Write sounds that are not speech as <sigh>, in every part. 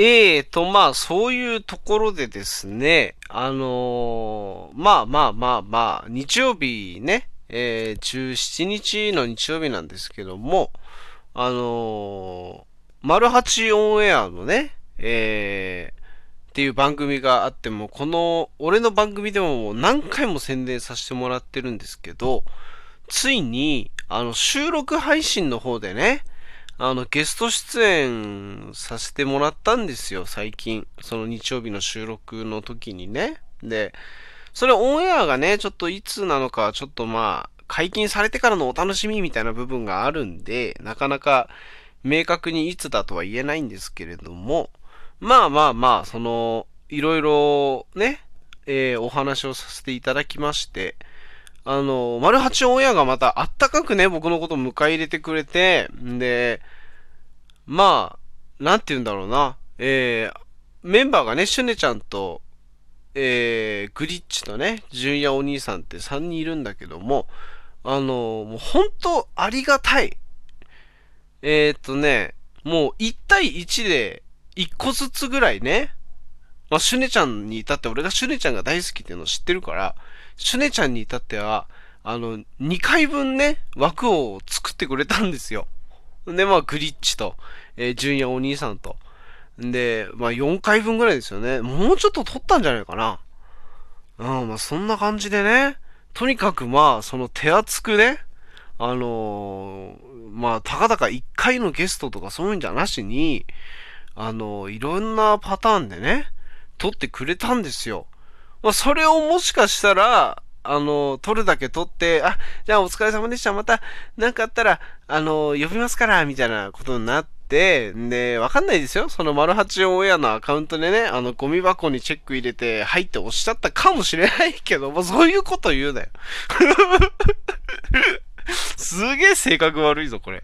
ええと、まあ、そういうところでですね、あのーまあまあまあまあ、日曜日ね、えー、17日の日曜日なんですけども、あのー、丸八オンエアのね、えー、っていう番組があっても、この、俺の番組でも何回も宣伝させてもらってるんですけど、ついに、あの、収録配信の方でね、あの、ゲスト出演させてもらったんですよ、最近。その日曜日の収録の時にね。で、それオンエアがね、ちょっといつなのか、ちょっとまあ、解禁されてからのお楽しみみたいな部分があるんで、なかなか明確にいつだとは言えないんですけれども、まあまあまあ、その、いろいろね、えー、お話をさせていただきまして、あの、丸八オンエアがまたあったかくね、僕のことを迎え入れてくれて、んで、まあ、なんて言うんだろうな、えー、メンバーがね、シュネちゃんと、えー、グリッチとね、純也お兄さんって3人いるんだけども、あの、もう本当ありがたい。えー、っとね、もう1対1で1個ずつぐらいね、まあ、シュネちゃんに至って俺がシュネちゃんが大好きっていうのを知ってるから、シュネちゃんに至っては、あの、2回分ね、枠を作ってくれたんですよ。で、まあ、グリッチと、えー、ジュンヤお兄さんと。で、まあ、4回分ぐらいですよね。もうちょっと取ったんじゃないかな。うん、まあ、そんな感じでね。とにかくまあ、その手厚くね、あのー、まあ、たかだか1回のゲストとかそういうんじゃなしに、あのー、いろんなパターンでね、撮ってくれたんですよ。まあ、それをもしかしたら、あの、撮るだけ撮って、あ、じゃあお疲れ様でした。また、なんかあったら、あの、呼びますから、みたいなことになって、で、わかんないですよ。その、丸八オンエアのアカウントでね、あの、ゴミ箱にチェック入れて、入って押しちゃったかもしれないけど、もうそういうこと言うなよ。<laughs> すげえ性格悪いぞ、これ。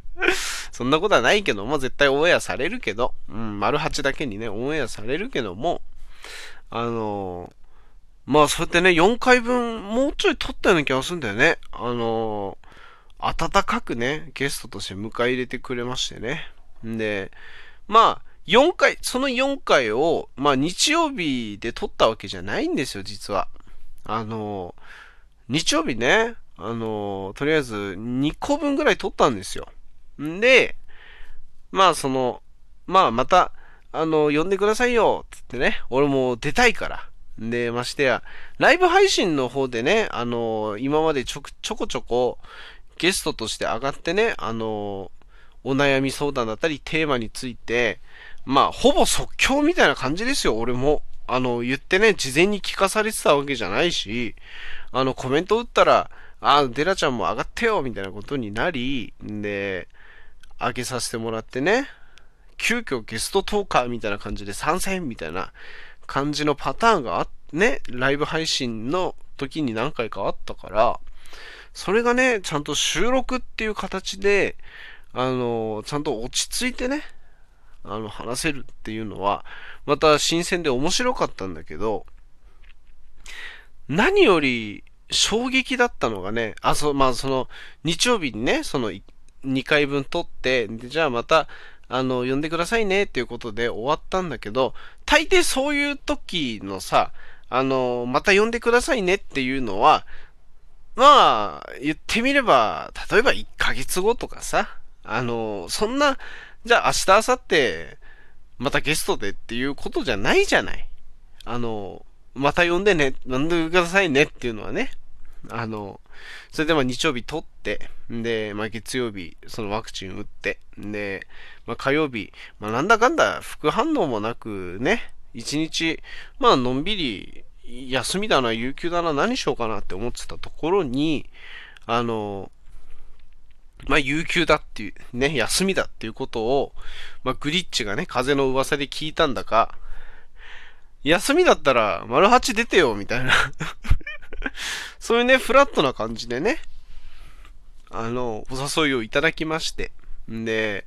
そんなことはないけども、絶対オンエアされるけど、うん、丸八だけにね、オンエアされるけども、あのーまあ、そうやってね、4回分、もうちょい撮ったような気がするんだよね。あのー、温かくね、ゲストとして迎え入れてくれましてね。んで、まあ、4回、その4回を、まあ、日曜日で撮ったわけじゃないんですよ、実は。あのー、日曜日ね、あのー、とりあえず2個分ぐらい撮ったんですよ。んで、まあ、その、まあ、また、あの、呼んでくださいよ、つってね、俺も出たいから。で、ましてや、ライブ配信の方でね、あのー、今までちょちょこちょこゲストとして上がってね、あのー、お悩み相談だったりテーマについて、まあ、ほぼ即興みたいな感じですよ、俺も。あの、言ってね、事前に聞かされてたわけじゃないし、あの、コメント打ったら、あ、デラちゃんも上がってよ、みたいなことになり、で、上げさせてもらってね、急遽ゲストトーカーみたいな感じで参戦みたいな感じのパターンがあね、ライブ配信の時に何回かあったから、それがね、ちゃんと収録っていう形で、あの、ちゃんと落ち着いてね、あの、話せるっていうのは、また新鮮で面白かったんだけど、何より衝撃だったのがね、あ、そう、まあその、日曜日にね、その2回分撮って、で、じゃあまた、あの、呼んでくださいねっていうことで終わったんだけど、大抵そういう時のさ、あの、また呼んでくださいねっていうのは、まあ、言ってみれば、例えば1ヶ月後とかさ、あの、そんな、じゃあ明日、明後日、またゲストでっていうことじゃないじゃない。あの、また呼んでね、呼んでくださいねっていうのはね。<laughs> あの、それでまあ日曜日取って、で、まあ月曜日、そのワクチン打って、で、まあ火曜日、まあなんだかんだ副反応もなくね、一日、まあのんびり、休みだな、有給だな、何しようかなって思ってたところに、あの、まあ、有給だっていう、ね、休みだっていうことを、まあ、グリッチがね、風の噂で聞いたんだか、休みだったら、丸八出てよ、みたいな。<laughs> <laughs> そういうね、フラットな感じでね、あの、お誘いをいただきまして。んで、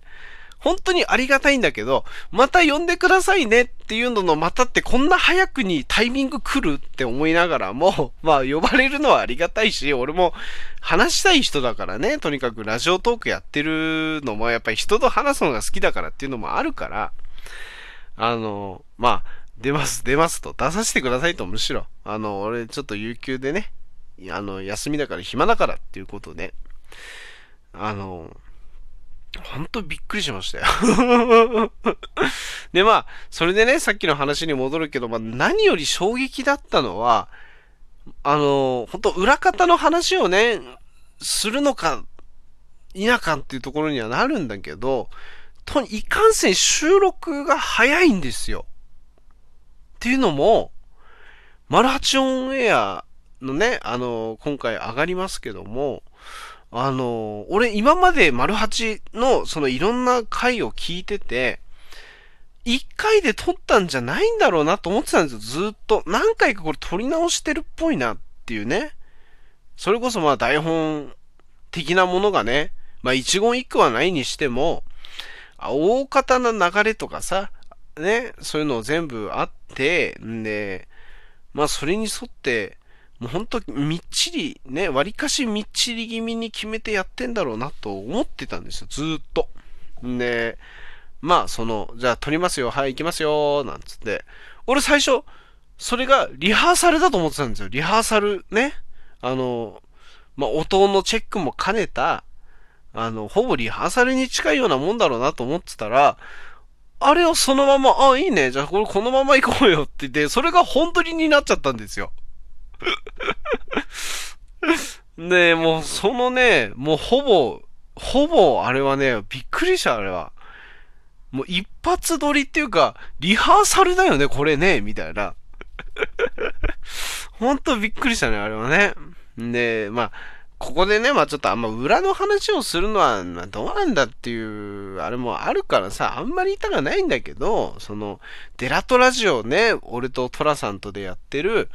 本当にありがたいんだけど、また呼んでくださいねっていうののまたってこんな早くにタイミング来るって思いながらも、<laughs> まあ呼ばれるのはありがたいし、俺も話したい人だからね、とにかくラジオトークやってるのもやっぱり人と話すのが好きだからっていうのもあるから、あの、まあ、出ます、出ますと。出させてくださいと、むしろ。あの、俺ちょっと有給でね、あの、休みだから暇だからっていうことで、あの、ほんとびっくりしましたよ <laughs> で、まあ、それでね、さっきの話に戻るけど、まあ、何より衝撃だったのは、あの、本当裏方の話をね、するのか、否かっていうところにはなるんだけど、と、いかんせん収録が早いんですよ。っていうのも、マルハチオンエアのね、あの、今回上がりますけども、あの、俺今までマルハチのそのいろんな回を聞いてて、一回で撮ったんじゃないんだろうなと思ってたんですよ、ずっと。何回かこれ撮り直してるっぽいなっていうね。それこそまあ台本的なものがね、まあ一言一句はないにしても、大方の流れとかさ、ね、そういうのを全部あって、んで、まあそれに沿って、もう本当みっちり、ね、割かしみっちり気味に決めてやってんだろうなと思ってたんですよ、ずっと。んで、まあその、じゃあ撮りますよ、はい、行きますよ、なんつって。俺最初、それがリハーサルだと思ってたんですよ。リハーサルね。あの、まあ音のチェックも兼ねた、あの、ほぼリハーサルに近いようなもんだろうなと思ってたら、あれをそのまま、あ、いいね。じゃあこれこのまま行こうよって言って、それが本当になっちゃったんですよ。<laughs> で、もうそのね、もうほぼ、ほぼあれはね、びっくりした、あれは。もう一発撮りっていうか、リハーサルだよね、これね、みたいな。ほんとびっくりしたね、あれはね。で、まあ、ここでね、まあちょっとあんま裏の話をするのはどうなんだっていう、あれもあるからさ、あんまり言いたくないんだけど、その、デラトラジオね、俺とトラさんとでやってる、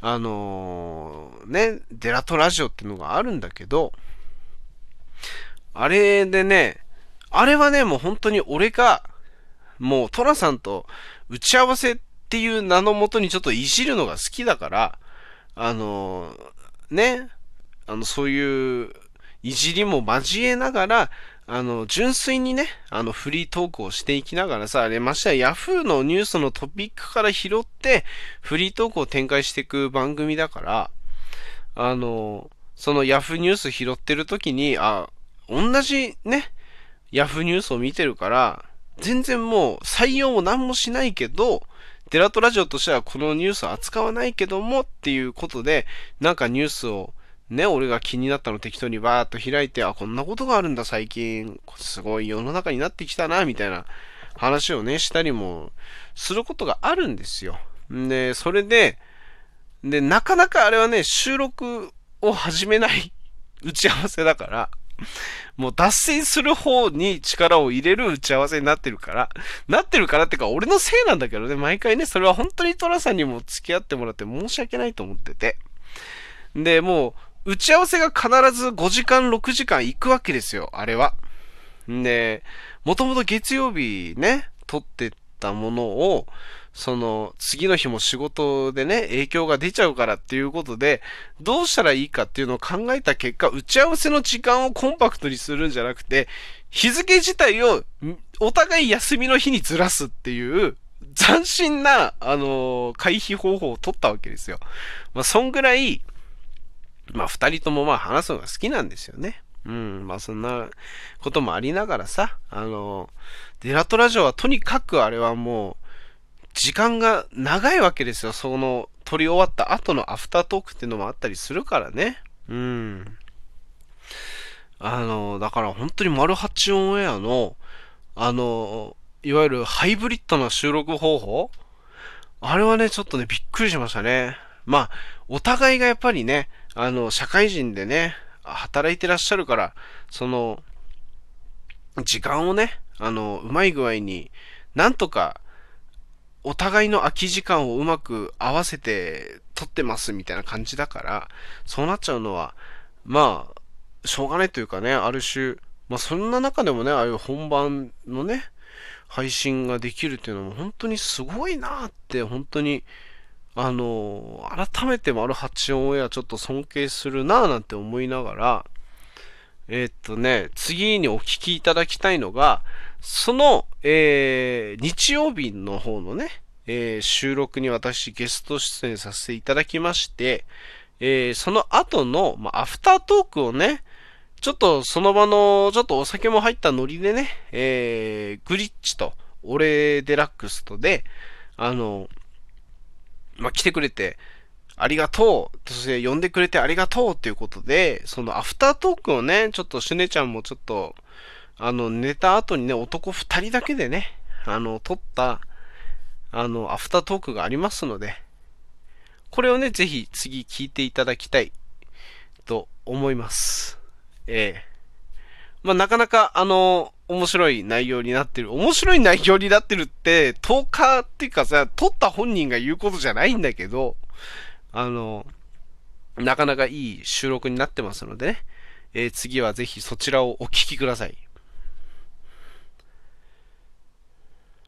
あのー、ね、デラトラジオっていうのがあるんだけど、あれでね、あれはね、もう本当に俺が、もうトラさんと打ち合わせっていう名のもとにちょっといじるのが好きだから、あのー、ね、あの、そういういじりも交えながら、あの、純粋にね、あの、フリートークをしていきながらさ、あれ、ましてや Yahoo! のニュースのトピックから拾って、フリートークを展開していく番組だから、あの、その Yahoo! ニュース拾ってる時に、あ、同じね、Yahoo! ニュースを見てるから、全然もう採用も何もしないけど、デラトラジオとしてはこのニュースを扱わないけどもっていうことで、なんかニュースをね、俺が気になったの適当にバーっと開いて、あ、こんなことがあるんだ最近、すごい世の中になってきたな、みたいな話をね、したりもすることがあるんですよ。で、それで、で、なかなかあれはね、収録を始めない打ち合わせだから、もう脱線する方に力を入れる打ち合わせになってるから、なってるからってか、俺のせいなんだけどね、毎回ね、それは本当にトラさんにも付き合ってもらって申し訳ないと思ってて。で、もう、打ち合わせが必ず5時間、6時間行くわけですよ、あれは。で、もともと月曜日ね、撮ってたものを、その、次の日も仕事でね、影響が出ちゃうからっていうことで、どうしたらいいかっていうのを考えた結果、打ち合わせの時間をコンパクトにするんじゃなくて、日付自体をお互い休みの日にずらすっていう、斬新な、あのー、回避方法を取ったわけですよ。まあ、そんぐらい、まあ二人ともまあ話すのが好きなんですよね。うん、まあそんなこともありながらさ、あの、デラトラジオはとにかくあれはもう、時間が長いわけですよ。その、撮り終わった後のアフタートークっていうのもあったりするからね。うん。あの、だから本当に丸八オンエアの、あの、いわゆるハイブリッドな収録方法？あれはね、ちょっとね、びっくりしましたね。まあ、お互いがやっぱりね、あの、社会人でね、働いてらっしゃるから、その、時間をね、あの、うまい具合に、なんとか、お互いの空き時間をうまく合わせて撮ってますみたいな感じだから、そうなっちゃうのは、まあ、しょうがないというかね、ある種、まあそんな中でもね、ああいう本番のね、配信ができるっていうのも本当にすごいなって、本当にあの、改めて丸八オンエアちょっと尊敬するなぁなんて思いながら、えー、っとね、次にお聞きいただきたいのが、その、えー、日曜日の方のね、えー、収録に私ゲスト出演させていただきまして、えー、その後の、まあ、アフタートークをね、ちょっとその場の、ちょっとお酒も入ったノリでね、えー、グリッチと、オレデラックスとで、あの、まあ、来てくれて、ありがとう。そして呼んでくれてありがとうっていうことで、そのアフタートークをね、ちょっとシュネちゃんもちょっと、あの、寝た後にね、男二人だけでね、あの、撮った、あの、アフタートークがありますので、これをね、ぜひ次聞いていただきたいと思います。ええまあ、なかなか、あの、面白い内容になってる。面白い内容になってるって、10日っていうかさ、撮った本人が言うことじゃないんだけど、あの、なかなかいい収録になってますのでね、えー、次はぜひそちらをお聴きください。